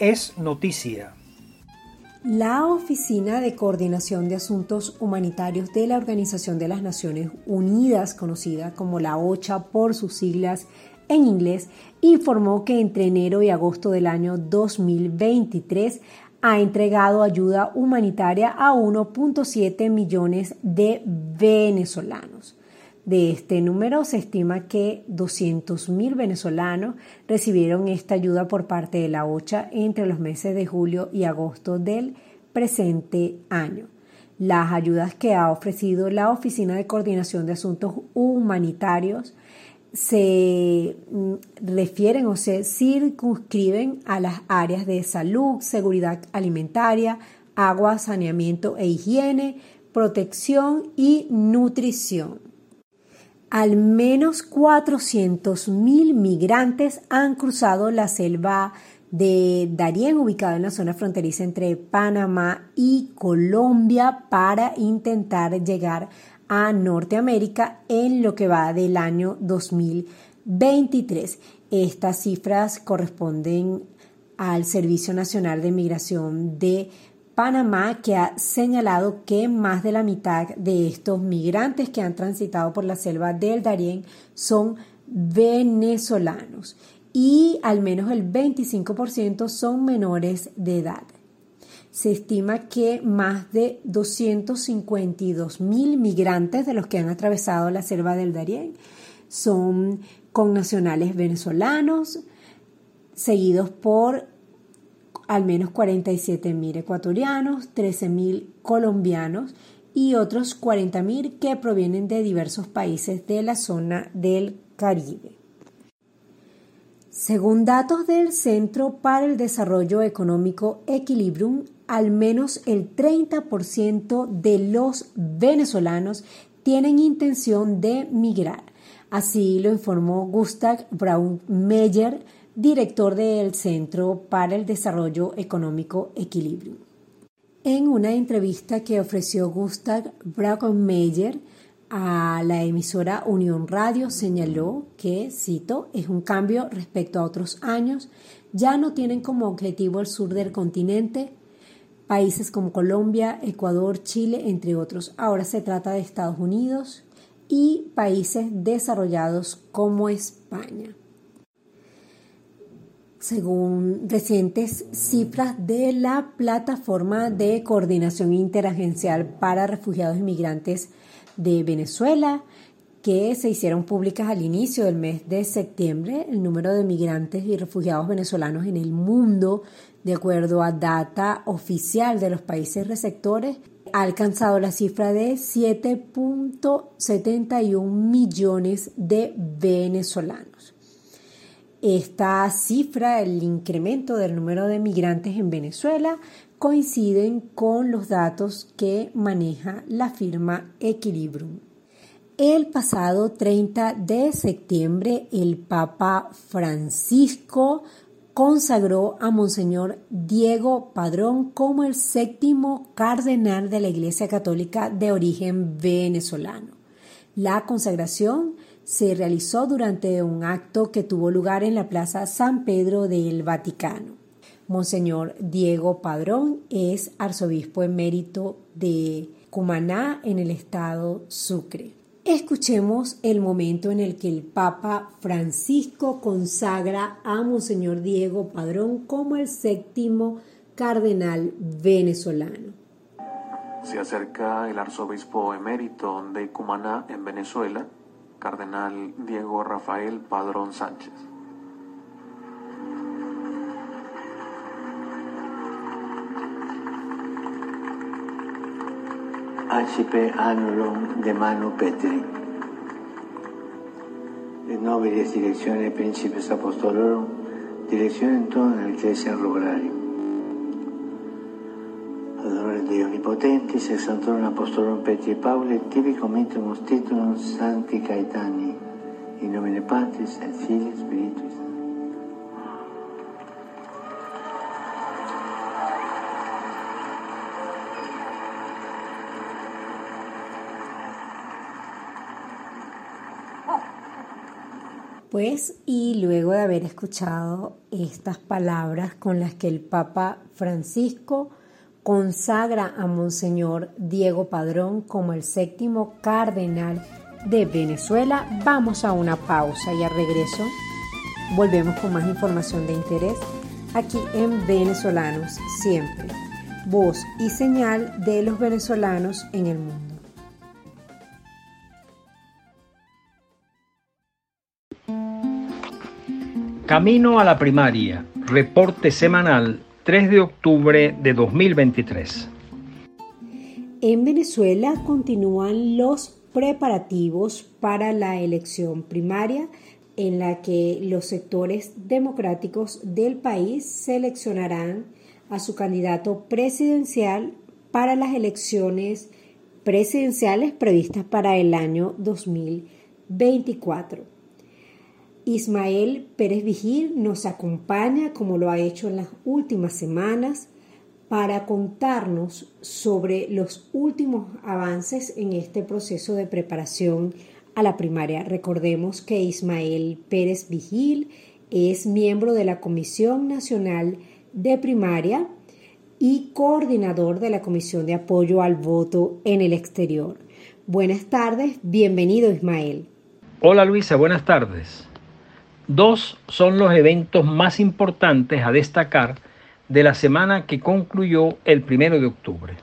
es noticia. La Oficina de Coordinación de Asuntos Humanitarios de la Organización de las Naciones Unidas, conocida como la OCHA por sus siglas en inglés, informó que entre enero y agosto del año 2023 ha entregado ayuda humanitaria a 1.7 millones de venezolanos. De este número se estima que 200.000 venezolanos recibieron esta ayuda por parte de la OCHA entre los meses de julio y agosto del presente año. Las ayudas que ha ofrecido la Oficina de Coordinación de Asuntos Humanitarios se mm, refieren o se circunscriben a las áreas de salud, seguridad alimentaria, agua, saneamiento e higiene, protección y nutrición. Al menos 400.000 migrantes han cruzado la selva de Darién, ubicado en la zona fronteriza entre Panamá y Colombia, para intentar llegar a Norteamérica en lo que va del año 2023. Estas cifras corresponden al Servicio Nacional de Migración de Panamá, que ha señalado que más de la mitad de estos migrantes que han transitado por la selva del Darién son venezolanos y al menos el 25% son menores de edad. Se estima que más de 252 mil migrantes de los que han atravesado la selva del Darién son con nacionales venezolanos, seguidos por al menos 47.000 ecuatorianos, 13.000 colombianos y otros 40.000 que provienen de diversos países de la zona del Caribe. Según datos del Centro para el Desarrollo Económico Equilibrium, al menos el 30% de los venezolanos tienen intención de migrar. Así lo informó Gustav Braun Meyer, director del Centro para el Desarrollo Económico Equilibrio. En una entrevista que ofreció Gustav Brackenmeyer a la emisora Unión Radio, señaló que, cito, es un cambio respecto a otros años. Ya no tienen como objetivo el sur del continente, países como Colombia, Ecuador, Chile, entre otros. Ahora se trata de Estados Unidos y países desarrollados como España según recientes cifras de la Plataforma de Coordinación Interagencial para Refugiados y Migrantes de Venezuela, que se hicieron públicas al inicio del mes de septiembre, el número de migrantes y refugiados venezolanos en el mundo, de acuerdo a data oficial de los países receptores, ha alcanzado la cifra de 7.71 millones de venezolanos. Esta cifra, el incremento del número de migrantes en Venezuela, coinciden con los datos que maneja la firma Equilibrium. El pasado 30 de septiembre, el Papa Francisco consagró a Monseñor Diego Padrón como el séptimo cardenal de la Iglesia Católica de origen venezolano. La consagración se realizó durante un acto que tuvo lugar en la Plaza San Pedro del Vaticano. Monseñor Diego Padrón es arzobispo emérito de Cumaná en el estado Sucre. Escuchemos el momento en el que el Papa Francisco consagra a Monseñor Diego Padrón como el séptimo cardenal venezolano. Se acerca el arzobispo emérito de Cumaná en Venezuela, Cardenal Diego Rafael Padrón Sánchez. Acipe annulum de manu Petri. De nobiles direcciones principes apostolorum, dirección en toda la iglesia rurale. Dei Onnipotentis, ex Santorum Apostolorum Petri Pauli, tibi committumus titulum Sancti Caetani, in nomine Patris et Filii Spiritus Pues, y luego de haber escuchado estas palabras con las que el Papa Francisco consagra a Monseñor Diego Padrón como el séptimo cardenal de Venezuela, vamos a una pausa y a regreso volvemos con más información de interés aquí en Venezolanos Siempre, voz y señal de los venezolanos en el mundo. Camino a la primaria, reporte semanal 3 de octubre de 2023. En Venezuela continúan los preparativos para la elección primaria en la que los sectores democráticos del país seleccionarán a su candidato presidencial para las elecciones presidenciales previstas para el año 2024. Ismael Pérez Vigil nos acompaña, como lo ha hecho en las últimas semanas, para contarnos sobre los últimos avances en este proceso de preparación a la primaria. Recordemos que Ismael Pérez Vigil es miembro de la Comisión Nacional de Primaria y coordinador de la Comisión de Apoyo al Voto en el Exterior. Buenas tardes, bienvenido Ismael. Hola Luisa, buenas tardes. Dos son los eventos más importantes a destacar de la semana que concluyó el primero de octubre.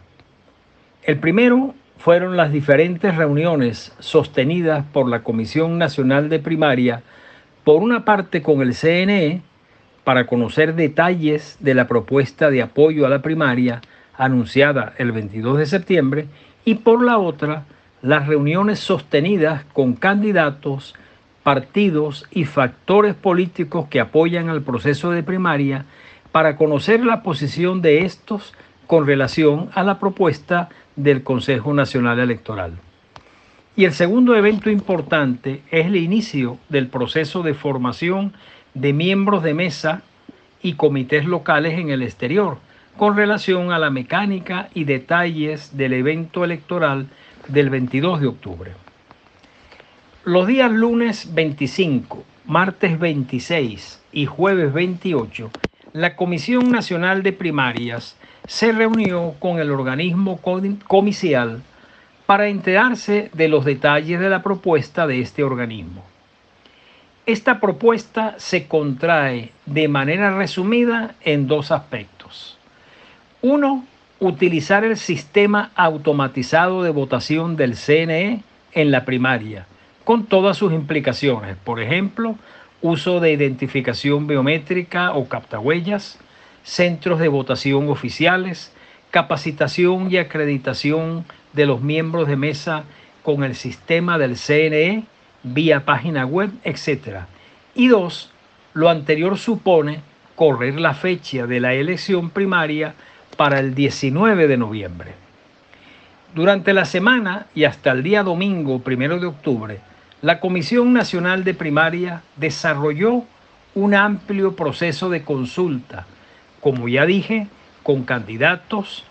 El primero fueron las diferentes reuniones sostenidas por la Comisión Nacional de Primaria, por una parte con el CNE, para conocer detalles de la propuesta de apoyo a la primaria anunciada el 22 de septiembre, y por la otra, las reuniones sostenidas con candidatos partidos y factores políticos que apoyan al proceso de primaria para conocer la posición de estos con relación a la propuesta del Consejo Nacional Electoral. Y el segundo evento importante es el inicio del proceso de formación de miembros de mesa y comités locales en el exterior, con relación a la mecánica y detalles del evento electoral del 22 de octubre. Los días lunes 25, martes 26 y jueves 28, la Comisión Nacional de Primarias se reunió con el organismo comicial para enterarse de los detalles de la propuesta de este organismo. Esta propuesta se contrae de manera resumida en dos aspectos. Uno, utilizar el sistema automatizado de votación del CNE en la primaria con todas sus implicaciones. Por ejemplo, uso de identificación biométrica o captahuellas, centros de votación oficiales, capacitación y acreditación de los miembros de mesa con el sistema del CNE vía página web, etc. Y dos, lo anterior supone correr la fecha de la elección primaria para el 19 de noviembre. Durante la semana y hasta el día domingo primero de octubre, la Comisión Nacional de Primaria desarrolló un amplio proceso de consulta, como ya dije, con candidatos,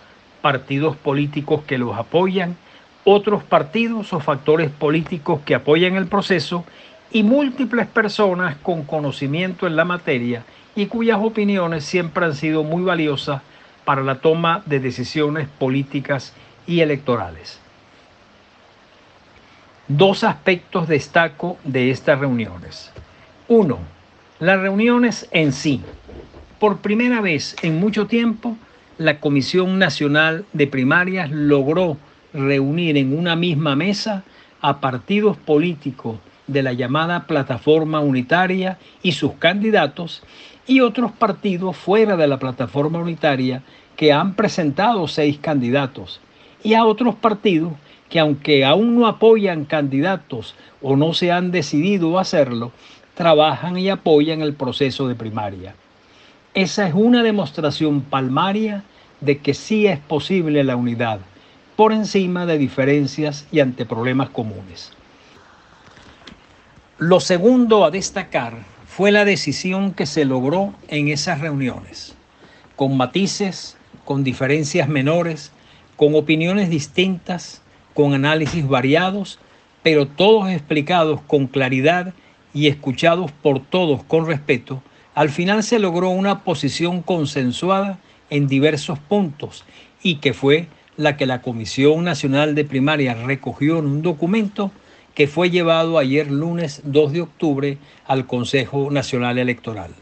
partidos políticos que los apoyan, otros partidos o factores políticos que apoyan el proceso y múltiples personas con conocimiento en la materia y cuyas opiniones siempre han sido muy valiosas para la toma de decisiones políticas y electorales. Dos aspectos destaco de estas reuniones. Uno, las reuniones en sí. Por primera vez en mucho tiempo, la Comisión Nacional de Primarias logró reunir en una misma mesa a partidos políticos de la llamada plataforma unitaria y sus candidatos y otros partidos fuera de la plataforma unitaria que han presentado seis candidatos y a otros partidos que aunque aún no apoyan candidatos o no se han decidido hacerlo, trabajan y apoyan el proceso de primaria. Esa es una demostración palmaria de que sí es posible la unidad, por encima de diferencias y ante problemas comunes. Lo segundo a destacar fue la decisión que se logró en esas reuniones, con matices, con diferencias menores, con opiniones distintas, con análisis variados, pero todos explicados con claridad y escuchados por todos con respeto, al final se logró una posición consensuada en diversos puntos y que fue la que la Comisión Nacional de Primaria recogió en un documento que fue llevado ayer lunes 2 de octubre al Consejo Nacional Electoral.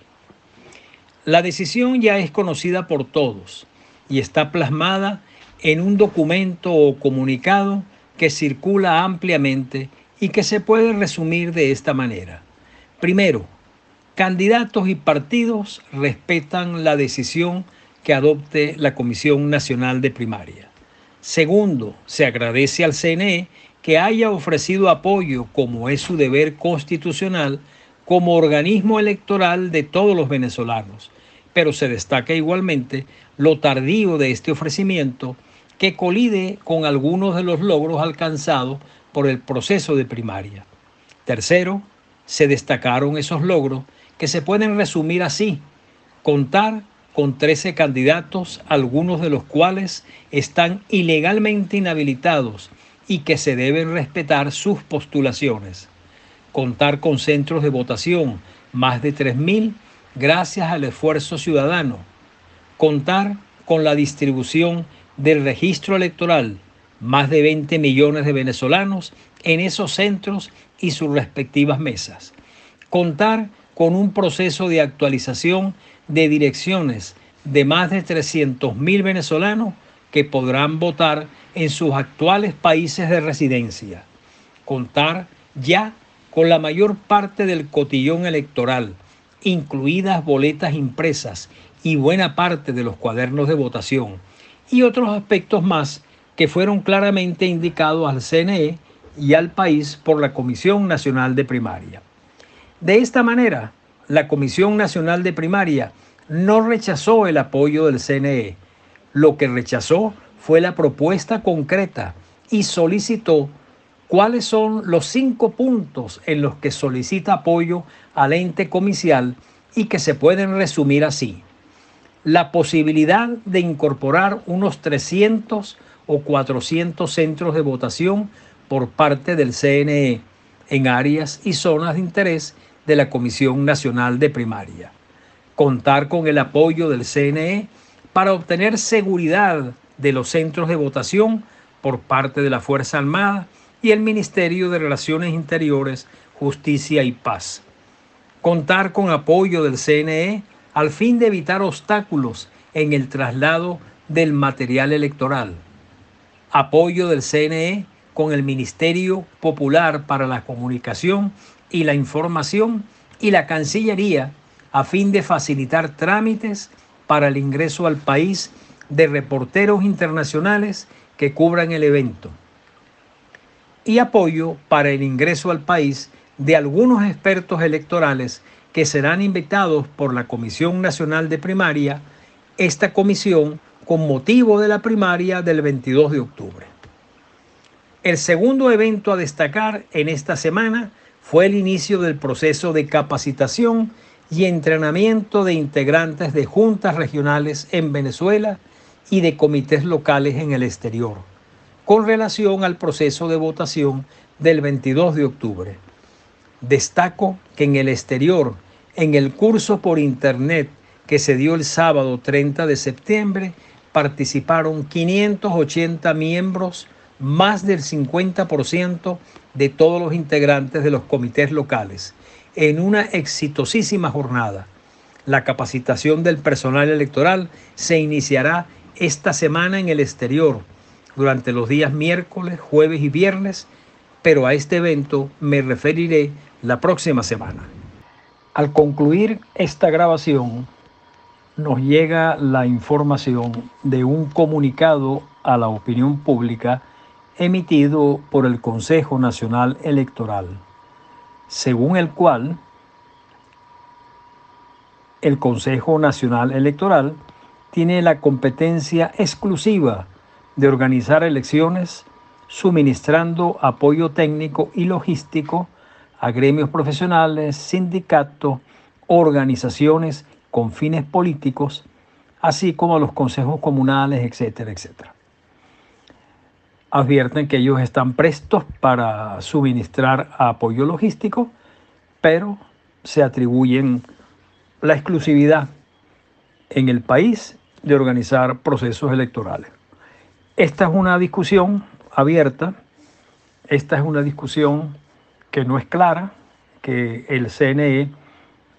La decisión ya es conocida por todos y está plasmada en un documento o comunicado que circula ampliamente y que se puede resumir de esta manera. Primero, candidatos y partidos respetan la decisión que adopte la Comisión Nacional de Primaria. Segundo, se agradece al CNE que haya ofrecido apoyo, como es su deber constitucional, como organismo electoral de todos los venezolanos, pero se destaca igualmente lo tardío de este ofrecimiento que colide con algunos de los logros alcanzados por el proceso de primaria. Tercero, se destacaron esos logros que se pueden resumir así, contar con 13 candidatos, algunos de los cuales están ilegalmente inhabilitados y que se deben respetar sus postulaciones. Contar con centros de votación, más de 3.000, gracias al esfuerzo ciudadano. Contar con la distribución del registro electoral, más de 20 millones de venezolanos en esos centros y sus respectivas mesas. Contar con un proceso de actualización de direcciones de más de 300.000 venezolanos que podrán votar en sus actuales países de residencia. Contar ya con la mayor parte del cotillón electoral, incluidas boletas impresas y buena parte de los cuadernos de votación, y otros aspectos más que fueron claramente indicados al CNE y al país por la Comisión Nacional de Primaria. De esta manera, la Comisión Nacional de Primaria no rechazó el apoyo del CNE. Lo que rechazó fue la propuesta concreta y solicitó cuáles son los cinco puntos en los que solicita apoyo al ente comicial y que se pueden resumir así. La posibilidad de incorporar unos 300 o 400 centros de votación por parte del CNE en áreas y zonas de interés de la Comisión Nacional de Primaria. Contar con el apoyo del CNE para obtener seguridad de los centros de votación por parte de la Fuerza Armada y el Ministerio de Relaciones Interiores, Justicia y Paz. Contar con apoyo del CNE al fin de evitar obstáculos en el traslado del material electoral. Apoyo del CNE con el Ministerio Popular para la Comunicación y la Información y la Cancillería a fin de facilitar trámites para el ingreso al país de reporteros internacionales que cubran el evento. Y apoyo para el ingreso al país de algunos expertos electorales que serán invitados por la Comisión Nacional de Primaria, esta comisión con motivo de la primaria del 22 de octubre. El segundo evento a destacar en esta semana fue el inicio del proceso de capacitación y entrenamiento de integrantes de juntas regionales en Venezuela y de comités locales en el exterior, con relación al proceso de votación del 22 de octubre. Destaco que en el exterior, en el curso por Internet que se dio el sábado 30 de septiembre, participaron 580 miembros, más del 50% de todos los integrantes de los comités locales en una exitosísima jornada. La capacitación del personal electoral se iniciará esta semana en el exterior durante los días miércoles, jueves y viernes, pero a este evento me referiré la próxima semana. Al concluir esta grabación, nos llega la información de un comunicado a la opinión pública emitido por el Consejo Nacional Electoral, según el cual el Consejo Nacional Electoral tiene la competencia exclusiva de organizar elecciones suministrando apoyo técnico y logístico a gremios profesionales, sindicatos, organizaciones con fines políticos, así como a los consejos comunales, etcétera, etcétera advierten que ellos están prestos para suministrar apoyo logístico pero se atribuyen la exclusividad en el país de organizar procesos electorales. Esta es una discusión abierta, esta es una discusión que no es clara, que el CNE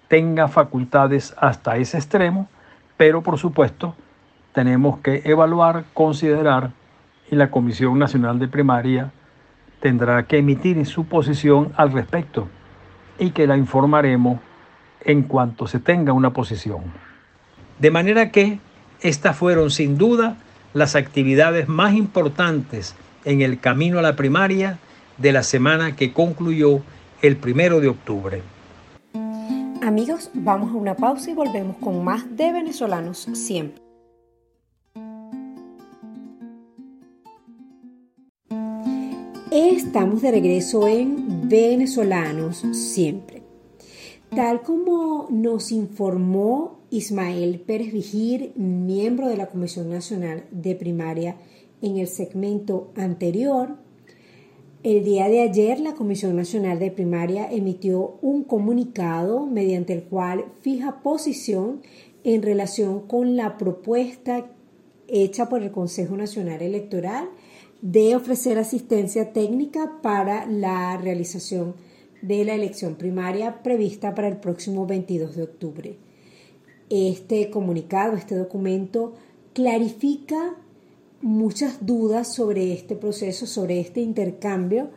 tenga facultades hasta ese extremo, pero por supuesto tenemos que evaluar, considerar y la Comisión Nacional de Primaria tendrá que emitir su posición al respecto y que la informaremos en cuanto se tenga una posición. De manera que estas fueron sin duda las actividades más importantes en el camino a la primaria de la semana que concluyó el primero de octubre. Amigos, vamos a una pausa y volvemos con más de venezolanos siempre. Estamos de regreso en Venezolanos siempre. Tal como nos informó Ismael Pérez Vigir, miembro de la Comisión Nacional de Primaria, en el segmento anterior, el día de ayer la Comisión Nacional de Primaria emitió un comunicado mediante el cual fija posición en relación con la propuesta hecha por el Consejo Nacional Electoral de ofrecer asistencia técnica para la realización de la elección primaria prevista para el próximo 22 de octubre. Este comunicado, este documento, clarifica muchas dudas sobre este proceso, sobre este intercambio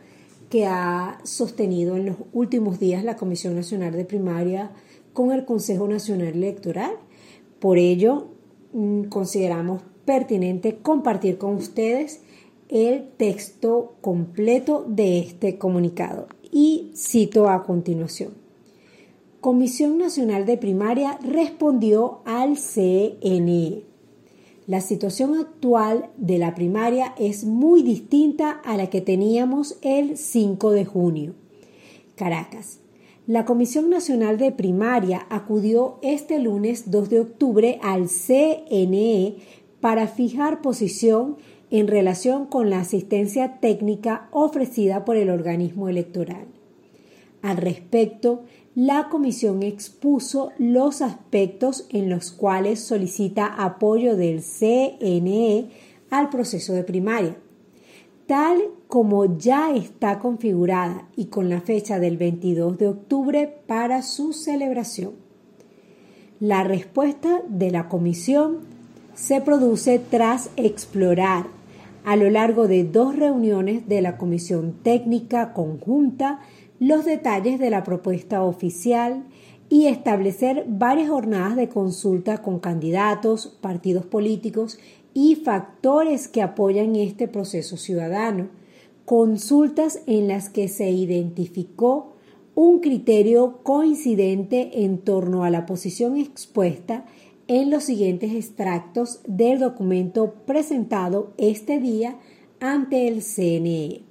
que ha sostenido en los últimos días la Comisión Nacional de Primaria con el Consejo Nacional Electoral. Por ello, mm, consideramos pertinente compartir con ustedes el texto completo de este comunicado y cito a continuación. Comisión Nacional de Primaria respondió al CNE. La situación actual de la primaria es muy distinta a la que teníamos el 5 de junio. Caracas. La Comisión Nacional de Primaria acudió este lunes 2 de octubre al CNE para fijar posición en relación con la asistencia técnica ofrecida por el organismo electoral. Al respecto, la Comisión expuso los aspectos en los cuales solicita apoyo del CNE al proceso de primaria. Tal como ya está configurada y con la fecha del 22 de octubre para su celebración. La respuesta de la Comisión se produce tras explorar a lo largo de dos reuniones de la Comisión Técnica Conjunta los detalles de la propuesta oficial y establecer varias jornadas de consulta con candidatos, partidos políticos y factores que apoyan este proceso ciudadano, consultas en las que se identificó un criterio coincidente en torno a la posición expuesta en los siguientes extractos del documento presentado este día ante el CNE.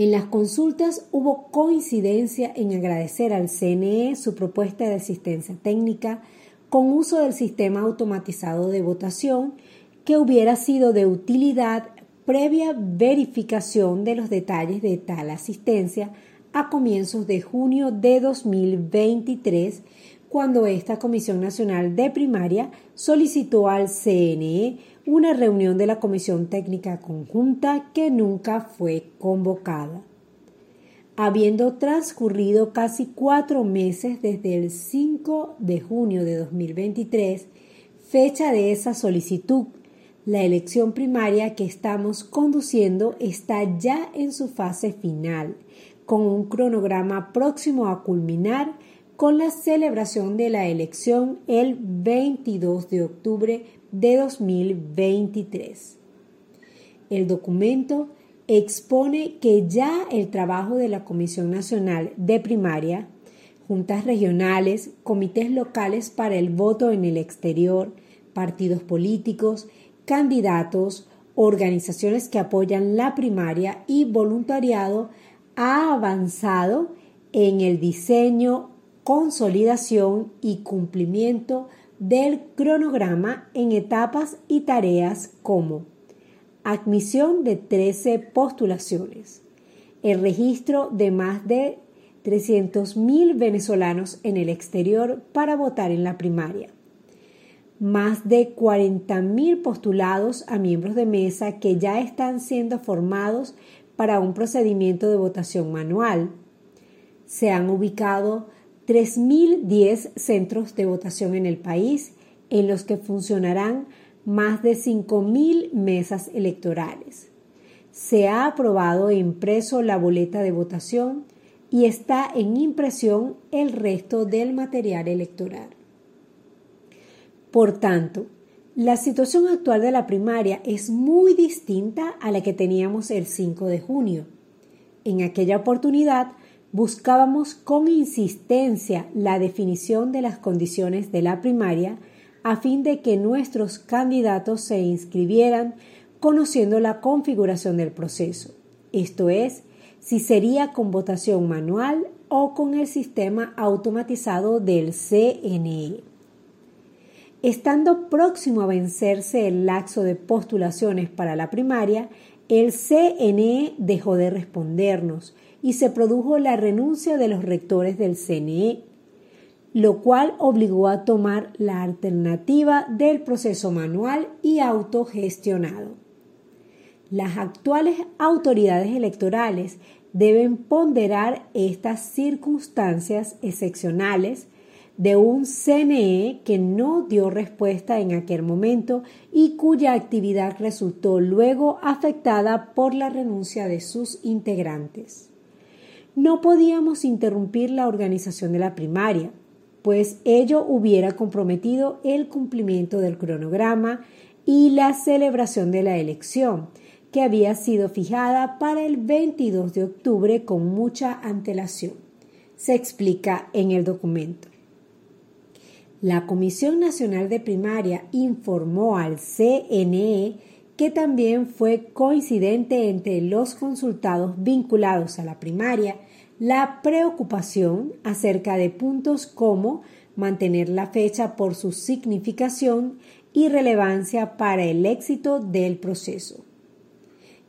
En las consultas hubo coincidencia en agradecer al CNE su propuesta de asistencia técnica con uso del sistema automatizado de votación que hubiera sido de utilidad previa verificación de los detalles de tal asistencia a comienzos de junio de 2023 cuando esta Comisión Nacional de Primaria solicitó al CNE una reunión de la Comisión Técnica Conjunta que nunca fue convocada. Habiendo transcurrido casi cuatro meses desde el 5 de junio de 2023, fecha de esa solicitud, la elección primaria que estamos conduciendo está ya en su fase final, con un cronograma próximo a culminar con la celebración de la elección el 22 de octubre de 2023. El documento expone que ya el trabajo de la Comisión Nacional de Primaria, juntas regionales, comités locales para el voto en el exterior, partidos políticos, candidatos, organizaciones que apoyan la primaria y voluntariado ha avanzado en el diseño, consolidación y cumplimiento del cronograma en etapas y tareas como admisión de 13 postulaciones, el registro de más de 300.000 venezolanos en el exterior para votar en la primaria, más de 40.000 postulados a miembros de mesa que ya están siendo formados para un procedimiento de votación manual. Se han ubicado 3.010 centros de votación en el país en los que funcionarán más de 5.000 mesas electorales. Se ha aprobado e impreso la boleta de votación y está en impresión el resto del material electoral. Por tanto, la situación actual de la primaria es muy distinta a la que teníamos el 5 de junio. En aquella oportunidad buscábamos con insistencia la definición de las condiciones de la primaria a fin de que nuestros candidatos se inscribieran conociendo la configuración del proceso, esto es, si sería con votación manual o con el sistema automatizado del CNE. Estando próximo a vencerse el laxo de postulaciones para la primaria, el CNE dejó de respondernos y se produjo la renuncia de los rectores del CNE lo cual obligó a tomar la alternativa del proceso manual y autogestionado. Las actuales autoridades electorales deben ponderar estas circunstancias excepcionales de un CNE que no dio respuesta en aquel momento y cuya actividad resultó luego afectada por la renuncia de sus integrantes. No podíamos interrumpir la organización de la primaria, pues ello hubiera comprometido el cumplimiento del cronograma y la celebración de la elección, que había sido fijada para el 22 de octubre con mucha antelación. Se explica en el documento. La Comisión Nacional de Primaria informó al CNE que también fue coincidente entre los consultados vinculados a la primaria la preocupación acerca de puntos como mantener la fecha por su significación y relevancia para el éxito del proceso.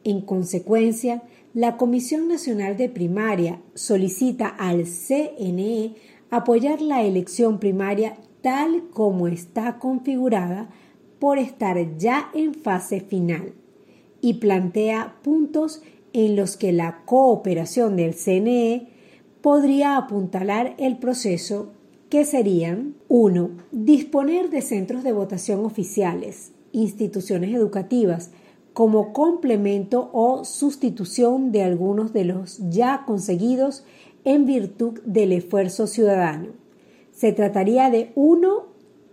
En consecuencia, la Comisión Nacional de Primaria solicita al CNE apoyar la elección primaria tal como está configurada por estar ya en fase final y plantea puntos en los que la cooperación del CNE podría apuntalar el proceso que serían 1. Disponer de centros de votación oficiales, instituciones educativas, como complemento o sustitución de algunos de los ya conseguidos en virtud del esfuerzo ciudadano. Se trataría de uno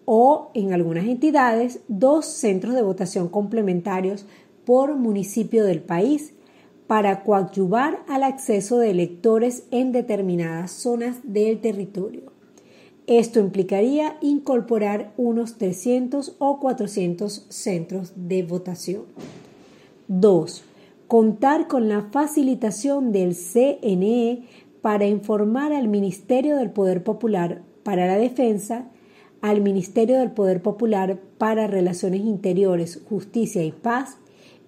o, en algunas entidades, dos centros de votación complementarios por municipio del país para coadyuvar al acceso de electores en determinadas zonas del territorio. Esto implicaría incorporar unos 300 o 400 centros de votación. 2. Contar con la facilitación del CNE para informar al Ministerio del Poder Popular para la Defensa, al Ministerio del Poder Popular para Relaciones Interiores, Justicia y Paz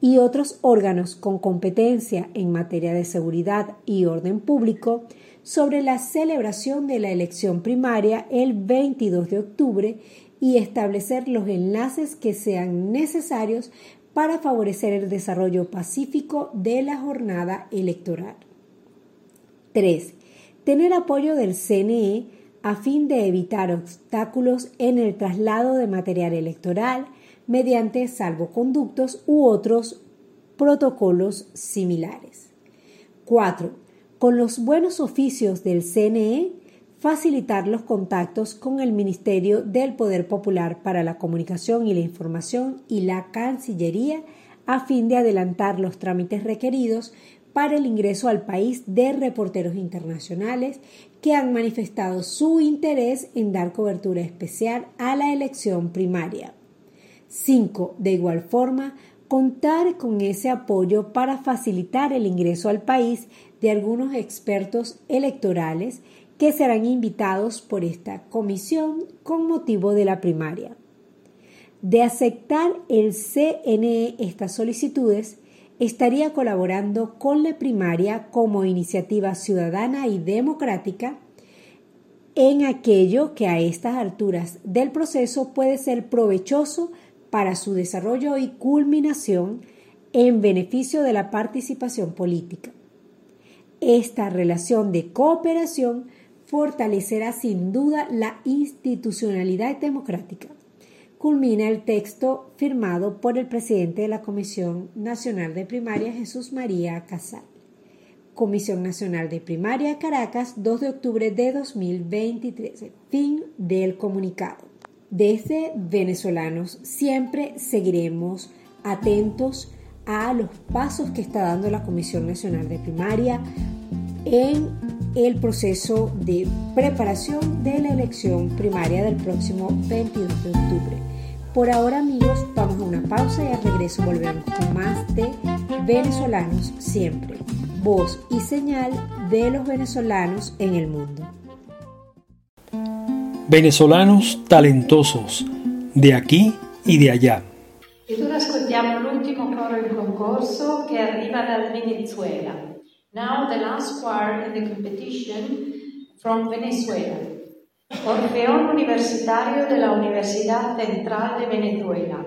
y otros órganos con competencia en materia de seguridad y orden público sobre la celebración de la elección primaria el 22 de octubre y establecer los enlaces que sean necesarios para favorecer el desarrollo pacífico de la jornada electoral. 3. Tener apoyo del CNE a fin de evitar obstáculos en el traslado de material electoral, mediante salvoconductos u otros protocolos similares. 4. Con los buenos oficios del CNE, facilitar los contactos con el Ministerio del Poder Popular para la Comunicación y la Información y la Cancillería a fin de adelantar los trámites requeridos para el ingreso al país de reporteros internacionales que han manifestado su interés en dar cobertura especial a la elección primaria. 5. De igual forma, contar con ese apoyo para facilitar el ingreso al país de algunos expertos electorales que serán invitados por esta comisión con motivo de la primaria. De aceptar el CNE estas solicitudes, estaría colaborando con la primaria como iniciativa ciudadana y democrática en aquello que a estas alturas del proceso puede ser provechoso para su desarrollo y culminación en beneficio de la participación política. Esta relación de cooperación fortalecerá sin duda la institucionalidad democrática. Culmina el texto firmado por el presidente de la Comisión Nacional de Primaria, Jesús María Casal. Comisión Nacional de Primaria, Caracas, 2 de octubre de 2023. Fin del comunicado. Desde venezolanos siempre seguiremos atentos a los pasos que está dando la Comisión Nacional de Primaria en el proceso de preparación de la elección primaria del próximo 22 de octubre. Por ahora amigos, vamos a una pausa y al regreso volvemos con más de venezolanos siempre, voz y señal de los venezolanos en el mundo. Venezolanos talentosos, de aquí y de allá. Ed ora ascoltiamo l'ultimo coro in concorso che arriva dal Venezuela. Now the last choir in the competition from Venezuela. Orfeón Universitario de la Universidad Central de Venezuela.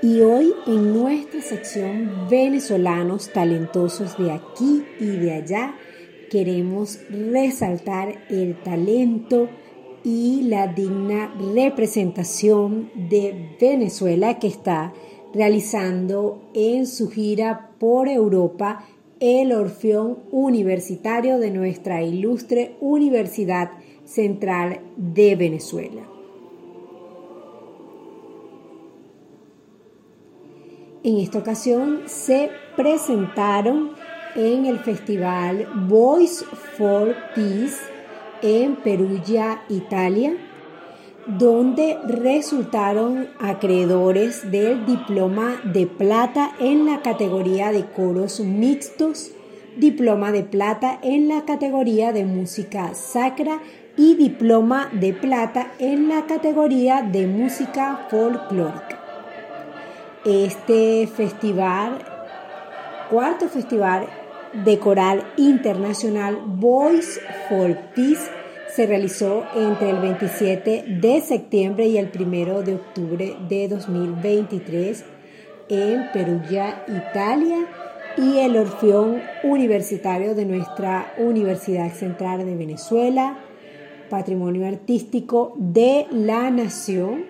Y hoy en nuestra sección Venezolanos talentosos de aquí y de allá queremos resaltar el talento y la digna representación de Venezuela que está realizando en su gira por Europa el Orfeón Universitario de nuestra ilustre Universidad Central de Venezuela. En esta ocasión se presentaron en el festival Voice for Peace en Perugia, Italia, donde resultaron acreedores del diploma de plata en la categoría de coros mixtos, diploma de plata en la categoría de música sacra y diploma de plata en la categoría de música folclórica. Este festival, cuarto festival de coral internacional Voice for Peace se realizó entre el 27 de septiembre y el 1 de octubre de 2023 en Perugia, Italia, y el Orfeón Universitario de nuestra Universidad Central de Venezuela, Patrimonio Artístico de la Nación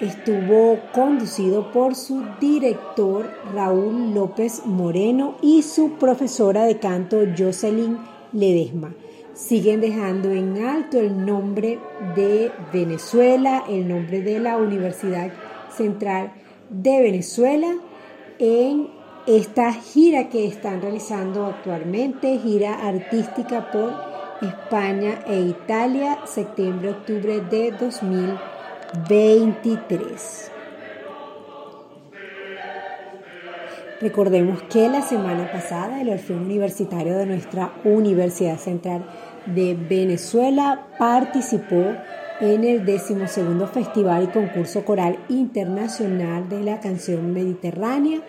estuvo conducido por su director Raúl López Moreno y su profesora de canto Jocelyn Ledesma. Siguen dejando en alto el nombre de Venezuela, el nombre de la Universidad Central de Venezuela en esta gira que están realizando actualmente, gira artística por España e Italia, septiembre-octubre de 2020. 23. Recordemos que la semana pasada el Orfeo Universitario de nuestra Universidad Central de Venezuela participó en el 12 Festival y Concurso Coral Internacional de la Canción Mediterránea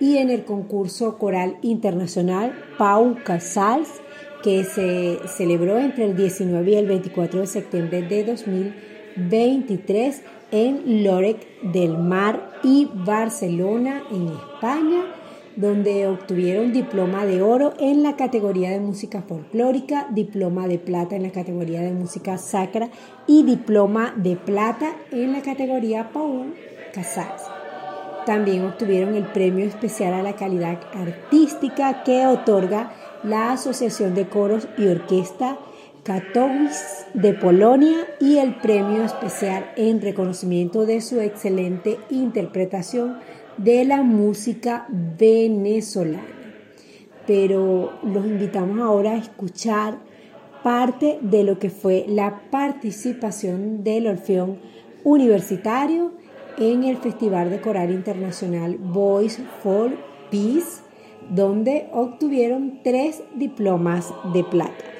y en el concurso coral internacional Pau Casals que se celebró entre el 19 y el 24 de septiembre de 2020 23 en Lorec del Mar y Barcelona, en España, donde obtuvieron diploma de oro en la categoría de música folclórica, diploma de plata en la categoría de música sacra y diploma de plata en la categoría Paul Casals. También obtuvieron el premio especial a la calidad artística que otorga la Asociación de Coros y Orquesta Katowice de Polonia y el premio especial en reconocimiento de su excelente interpretación de la música venezolana. Pero los invitamos ahora a escuchar parte de lo que fue la participación del Orfeón Universitario en el Festival de Coral Internacional Voice for Peace, donde obtuvieron tres diplomas de plata.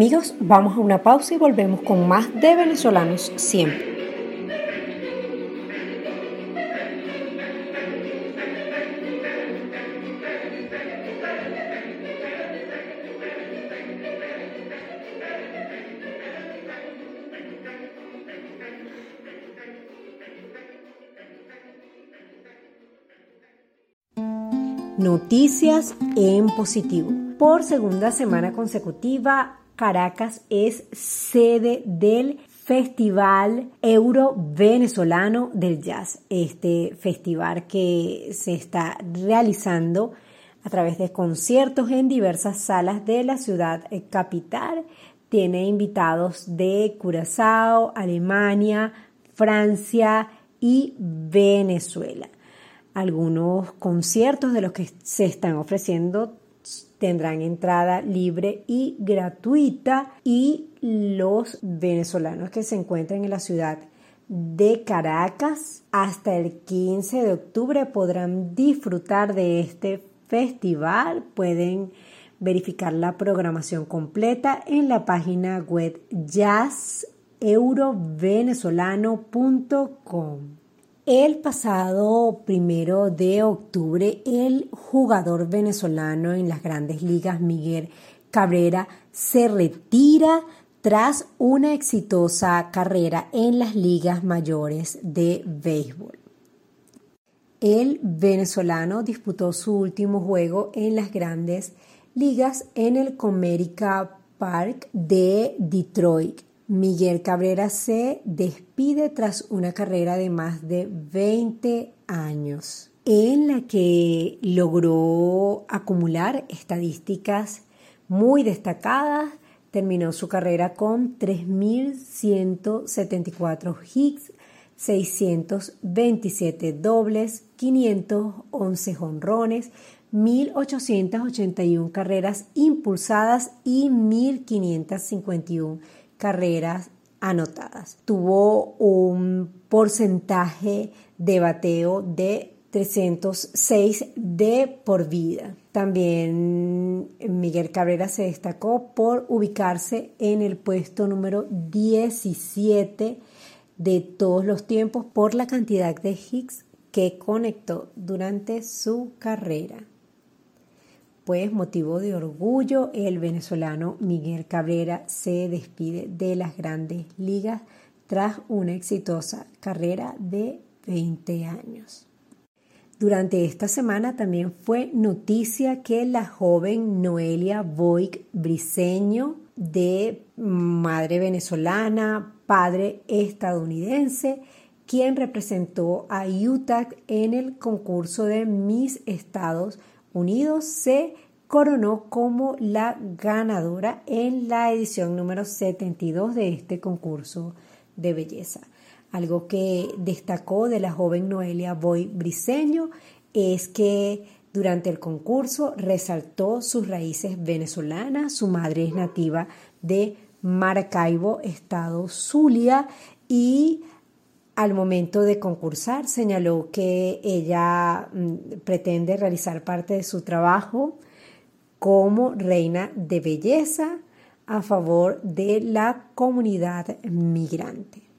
Amigos, vamos a una pausa y volvemos con más de venezolanos siempre. Noticias en positivo. Por segunda semana consecutiva, Caracas es sede del Festival Euro Venezolano del Jazz, este festival que se está realizando a través de conciertos en diversas salas de la ciudad capital. Tiene invitados de Curazao, Alemania, Francia y Venezuela. Algunos conciertos de los que se están ofreciendo tendrán entrada libre y gratuita y los venezolanos que se encuentren en la ciudad de Caracas hasta el 15 de octubre podrán disfrutar de este festival. Pueden verificar la programación completa en la página web jazzeurovenezolano.com. El pasado primero de octubre, el jugador venezolano en las grandes ligas, Miguel Cabrera, se retira tras una exitosa carrera en las ligas mayores de béisbol. El venezolano disputó su último juego en las grandes ligas en el Comerica Park de Detroit Miguel Cabrera se despide tras una carrera de más de 20 años en la que logró acumular estadísticas muy destacadas. Terminó su carrera con 3.174 hits, 627 dobles, 511 jonrones, 1.881 carreras impulsadas y 1.551 carreras anotadas. Tuvo un porcentaje de bateo de 306 de por vida. También Miguel Cabrera se destacó por ubicarse en el puesto número 17 de todos los tiempos por la cantidad de hits que conectó durante su carrera. Pues motivo de orgullo, el venezolano Miguel Cabrera se despide de las grandes ligas tras una exitosa carrera de 20 años. Durante esta semana también fue noticia que la joven Noelia Boic Briseño, de madre venezolana, padre estadounidense, quien representó a Utah en el concurso de Miss Estados Unidos, se coronó como la ganadora en la edición número 72 de este concurso de belleza. Algo que destacó de la joven Noelia Boy Briseño es que durante el concurso resaltó sus raíces venezolanas, su madre es nativa de Maracaibo, estado Zulia, y al momento de concursar señaló que ella mm, pretende realizar parte de su trabajo como reina de belleza a favor de la comunidad migrante.